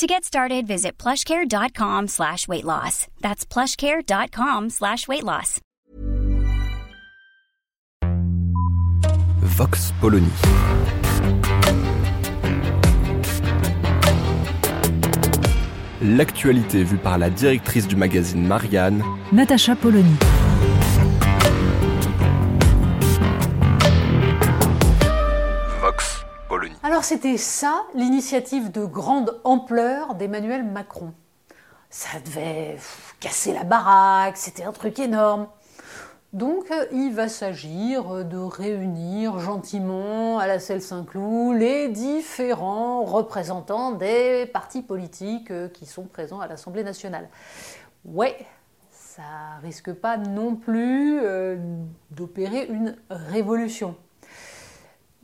To get started, visit plushcare.com slash weight loss. That's plushcare.com slash weight loss. Vox Polony. L'actualité vue par la directrice du magazine Marianne, Natacha Polony. C'était ça l'initiative de grande ampleur d'Emmanuel Macron. Ça devait casser la baraque, c'était un truc énorme. Donc euh, il va s'agir de réunir gentiment à la selle Saint-Cloud les différents représentants des partis politiques euh, qui sont présents à l'Assemblée nationale. Ouais, ça risque pas non plus euh, d'opérer une révolution.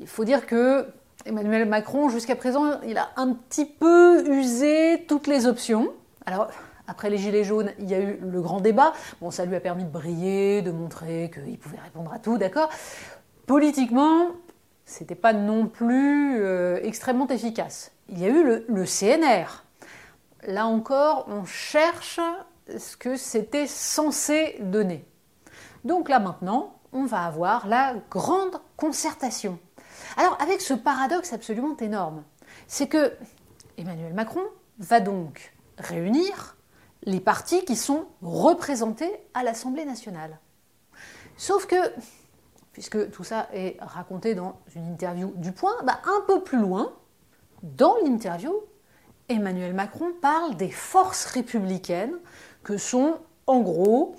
Il faut dire que Emmanuel Macron, jusqu'à présent, il a un petit peu usé toutes les options. Alors, après les Gilets jaunes, il y a eu le grand débat. Bon, ça lui a permis de briller, de montrer qu'il pouvait répondre à tout, d'accord Politiquement, c'était pas non plus euh, extrêmement efficace. Il y a eu le, le CNR. Là encore, on cherche ce que c'était censé donner. Donc là maintenant, on va avoir la grande concertation. Alors avec ce paradoxe absolument énorme, c'est que Emmanuel Macron va donc réunir les partis qui sont représentés à l'Assemblée nationale. Sauf que, puisque tout ça est raconté dans une interview du Point, bah un peu plus loin, dans l'interview, Emmanuel Macron parle des forces républicaines que sont en gros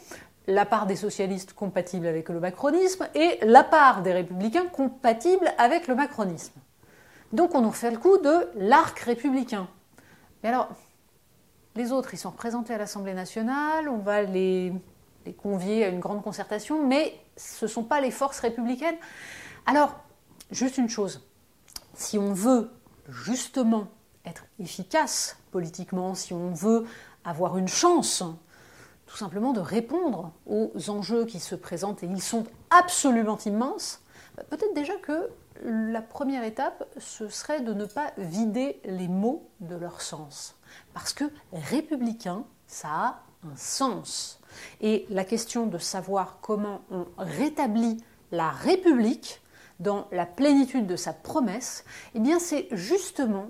la part des socialistes compatibles avec le macronisme et la part des républicains compatibles avec le macronisme. Donc on nous refait le coup de l'arc républicain. Mais alors, les autres, ils sont représentés à l'Assemblée nationale, on va les, les, convier à une grande concertation, mais ce ne sont pas les forces républicaines. Alors, juste une chose, si on veut justement être efficace politiquement, si on veut avoir une chance tout simplement de répondre aux enjeux qui se présentent, et ils sont absolument immenses, peut-être déjà que la première étape, ce serait de ne pas vider les mots de leur sens. Parce que républicain, ça a un sens. Et la question de savoir comment on rétablit la République dans la plénitude de sa promesse, eh bien c'est justement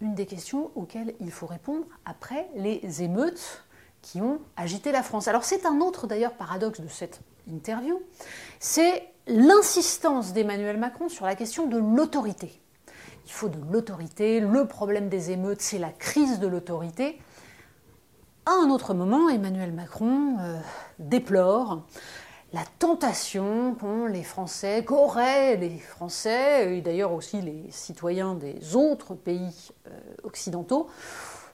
une des questions auxquelles il faut répondre après les émeutes qui ont agité la France. Alors c'est un autre d'ailleurs paradoxe de cette interview, c'est l'insistance d'Emmanuel Macron sur la question de l'autorité. Il faut de l'autorité, le problème des émeutes, c'est la crise de l'autorité. À un autre moment, Emmanuel Macron euh, déplore la tentation les Français, qu'auraient les Français, et d'ailleurs aussi les citoyens des autres pays euh, occidentaux,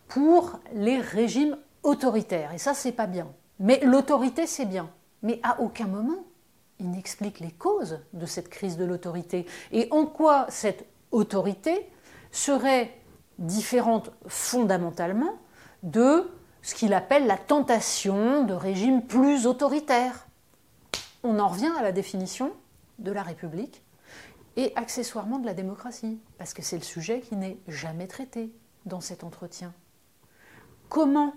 pour les régimes autoritaires. Et ça, c'est pas bien. Mais l'autorité, c'est bien. Mais à aucun moment, il n'explique les causes de cette crise de l'autorité et en quoi cette autorité serait différente fondamentalement de ce qu'il appelle la tentation de régimes plus autoritaires. On en revient à la définition de la République et accessoirement de la démocratie, parce que c'est le sujet qui n'est jamais traité dans cet entretien. Comment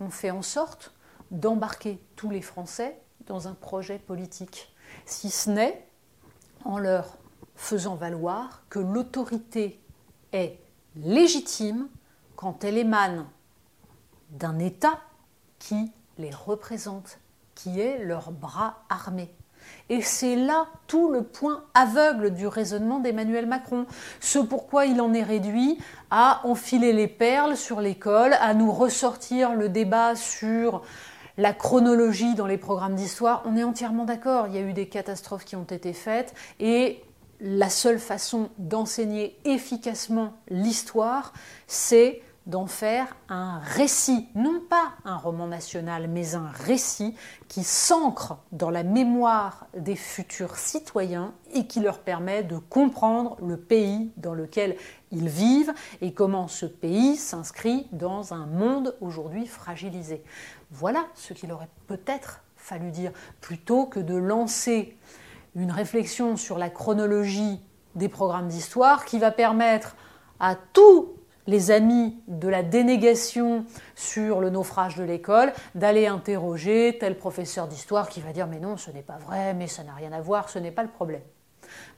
on fait en sorte d'embarquer tous les Français dans un projet politique, si ce n'est en leur faisant valoir que l'autorité est légitime quand elle émane d'un État qui les représente, qui est leur bras armé. Et c'est là tout le point aveugle du raisonnement d'Emmanuel Macron. Ce pourquoi il en est réduit à enfiler les perles sur l'école, à nous ressortir le débat sur la chronologie dans les programmes d'histoire. On est entièrement d'accord, il y a eu des catastrophes qui ont été faites et la seule façon d'enseigner efficacement l'histoire, c'est d'en faire un récit, non pas un roman national, mais un récit qui s'ancre dans la mémoire des futurs citoyens et qui leur permet de comprendre le pays dans lequel ils vivent et comment ce pays s'inscrit dans un monde aujourd'hui fragilisé. Voilà ce qu'il aurait peut-être fallu dire, plutôt que de lancer une réflexion sur la chronologie des programmes d'histoire qui va permettre à tous les amis de la dénégation sur le naufrage de l'école d'aller interroger tel professeur d'histoire qui va dire mais non, ce n'est pas vrai, mais ça n'a rien à voir, ce n'est pas le problème.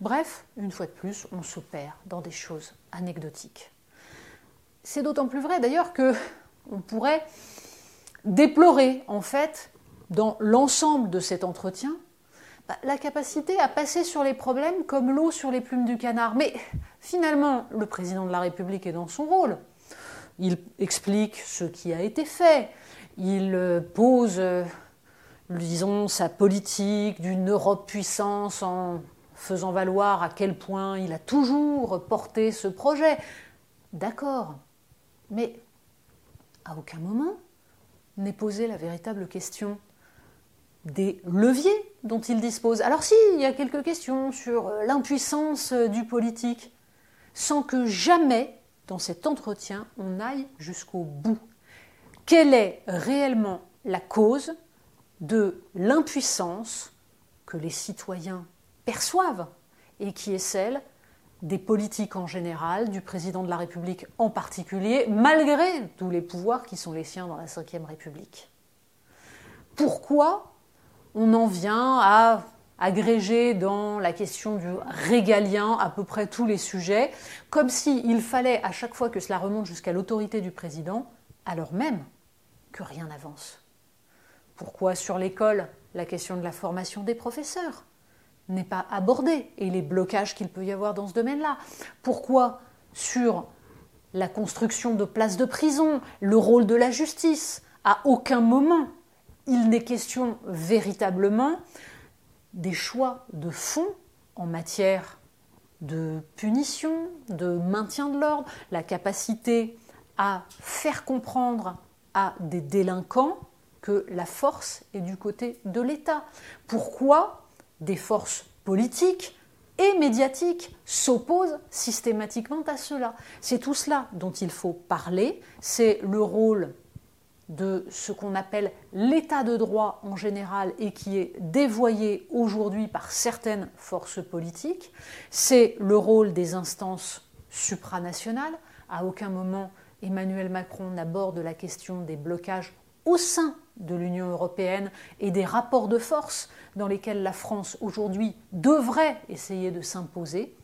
Bref, une fois de plus, on se perd dans des choses anecdotiques. C'est d'autant plus vrai d'ailleurs que on pourrait déplorer en fait dans l'ensemble de cet entretien la capacité à passer sur les problèmes comme l'eau sur les plumes du canard. Mais finalement, le président de la République est dans son rôle. Il explique ce qui a été fait. Il euh, pose, euh, disons, sa politique d'une Europe puissance en faisant valoir à quel point il a toujours porté ce projet. D'accord, mais à aucun moment n'est posée la véritable question des leviers dont il dispose. Alors si, il y a quelques questions sur euh, l'impuissance euh, du politique, sans que jamais, dans cet entretien, on aille jusqu'au bout. Quelle est réellement la cause de l'impuissance que les citoyens perçoivent et qui est celle des politiques en général, du président de la République en particulier, malgré tous les pouvoirs qui sont les siens dans la Ve République? Pourquoi on en vient à agréger dans la question du régalien à peu près tous les sujets, comme s'il fallait à chaque fois que cela remonte jusqu'à l'autorité du président, alors même que rien n'avance. Pourquoi sur l'école la question de la formation des professeurs n'est pas abordée et les blocages qu'il peut y avoir dans ce domaine-là? Pourquoi sur la construction de places de prison, le rôle de la justice, à aucun moment il n'est question véritablement des choix de fond en matière de punition, de maintien de l'ordre, la capacité à faire comprendre à des délinquants que la force est du côté de l'État. Pourquoi des forces politiques et médiatiques s'opposent systématiquement à cela? C'est tout cela dont il faut parler, c'est le rôle de ce qu'on appelle l'état de droit en général et qui est dévoyé aujourd'hui par certaines forces politiques, c'est le rôle des instances supranationales. À aucun moment Emmanuel Macron n'aborde la question des blocages au sein de l'Union européenne et des rapports de force dans lesquels la France aujourd'hui devrait essayer de s'imposer.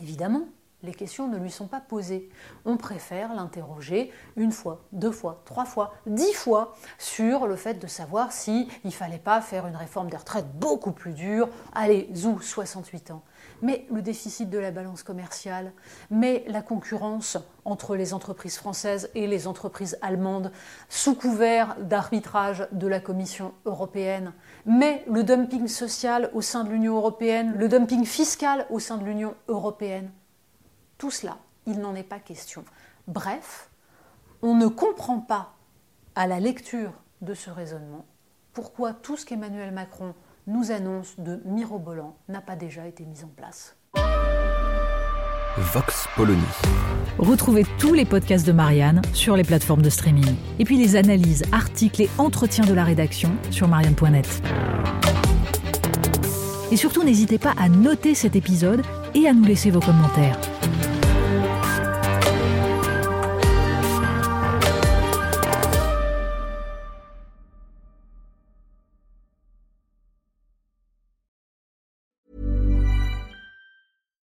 Évidemment, les questions ne lui sont pas posées. On préfère l'interroger une fois, deux fois, trois fois, dix fois sur le fait de savoir s'il ne fallait pas faire une réforme des retraites beaucoup plus dure. Allez, zou, 68 ans. Mais le déficit de la balance commerciale, mais la concurrence entre les entreprises françaises et les entreprises allemandes, sous couvert d'arbitrage de la Commission européenne, mais le dumping social au sein de l'Union européenne, le dumping fiscal au sein de l'Union européenne. Tout cela, il n'en est pas question. Bref, on ne comprend pas à la lecture de ce raisonnement pourquoi tout ce qu'Emmanuel Macron nous annonce de mirobolant n'a pas déjà été mis en place. Vox Polony. Retrouvez tous les podcasts de Marianne sur les plateformes de streaming. Et puis les analyses, articles et entretiens de la rédaction sur marianne.net. Et surtout, n'hésitez pas à noter cet épisode et à nous laisser vos commentaires.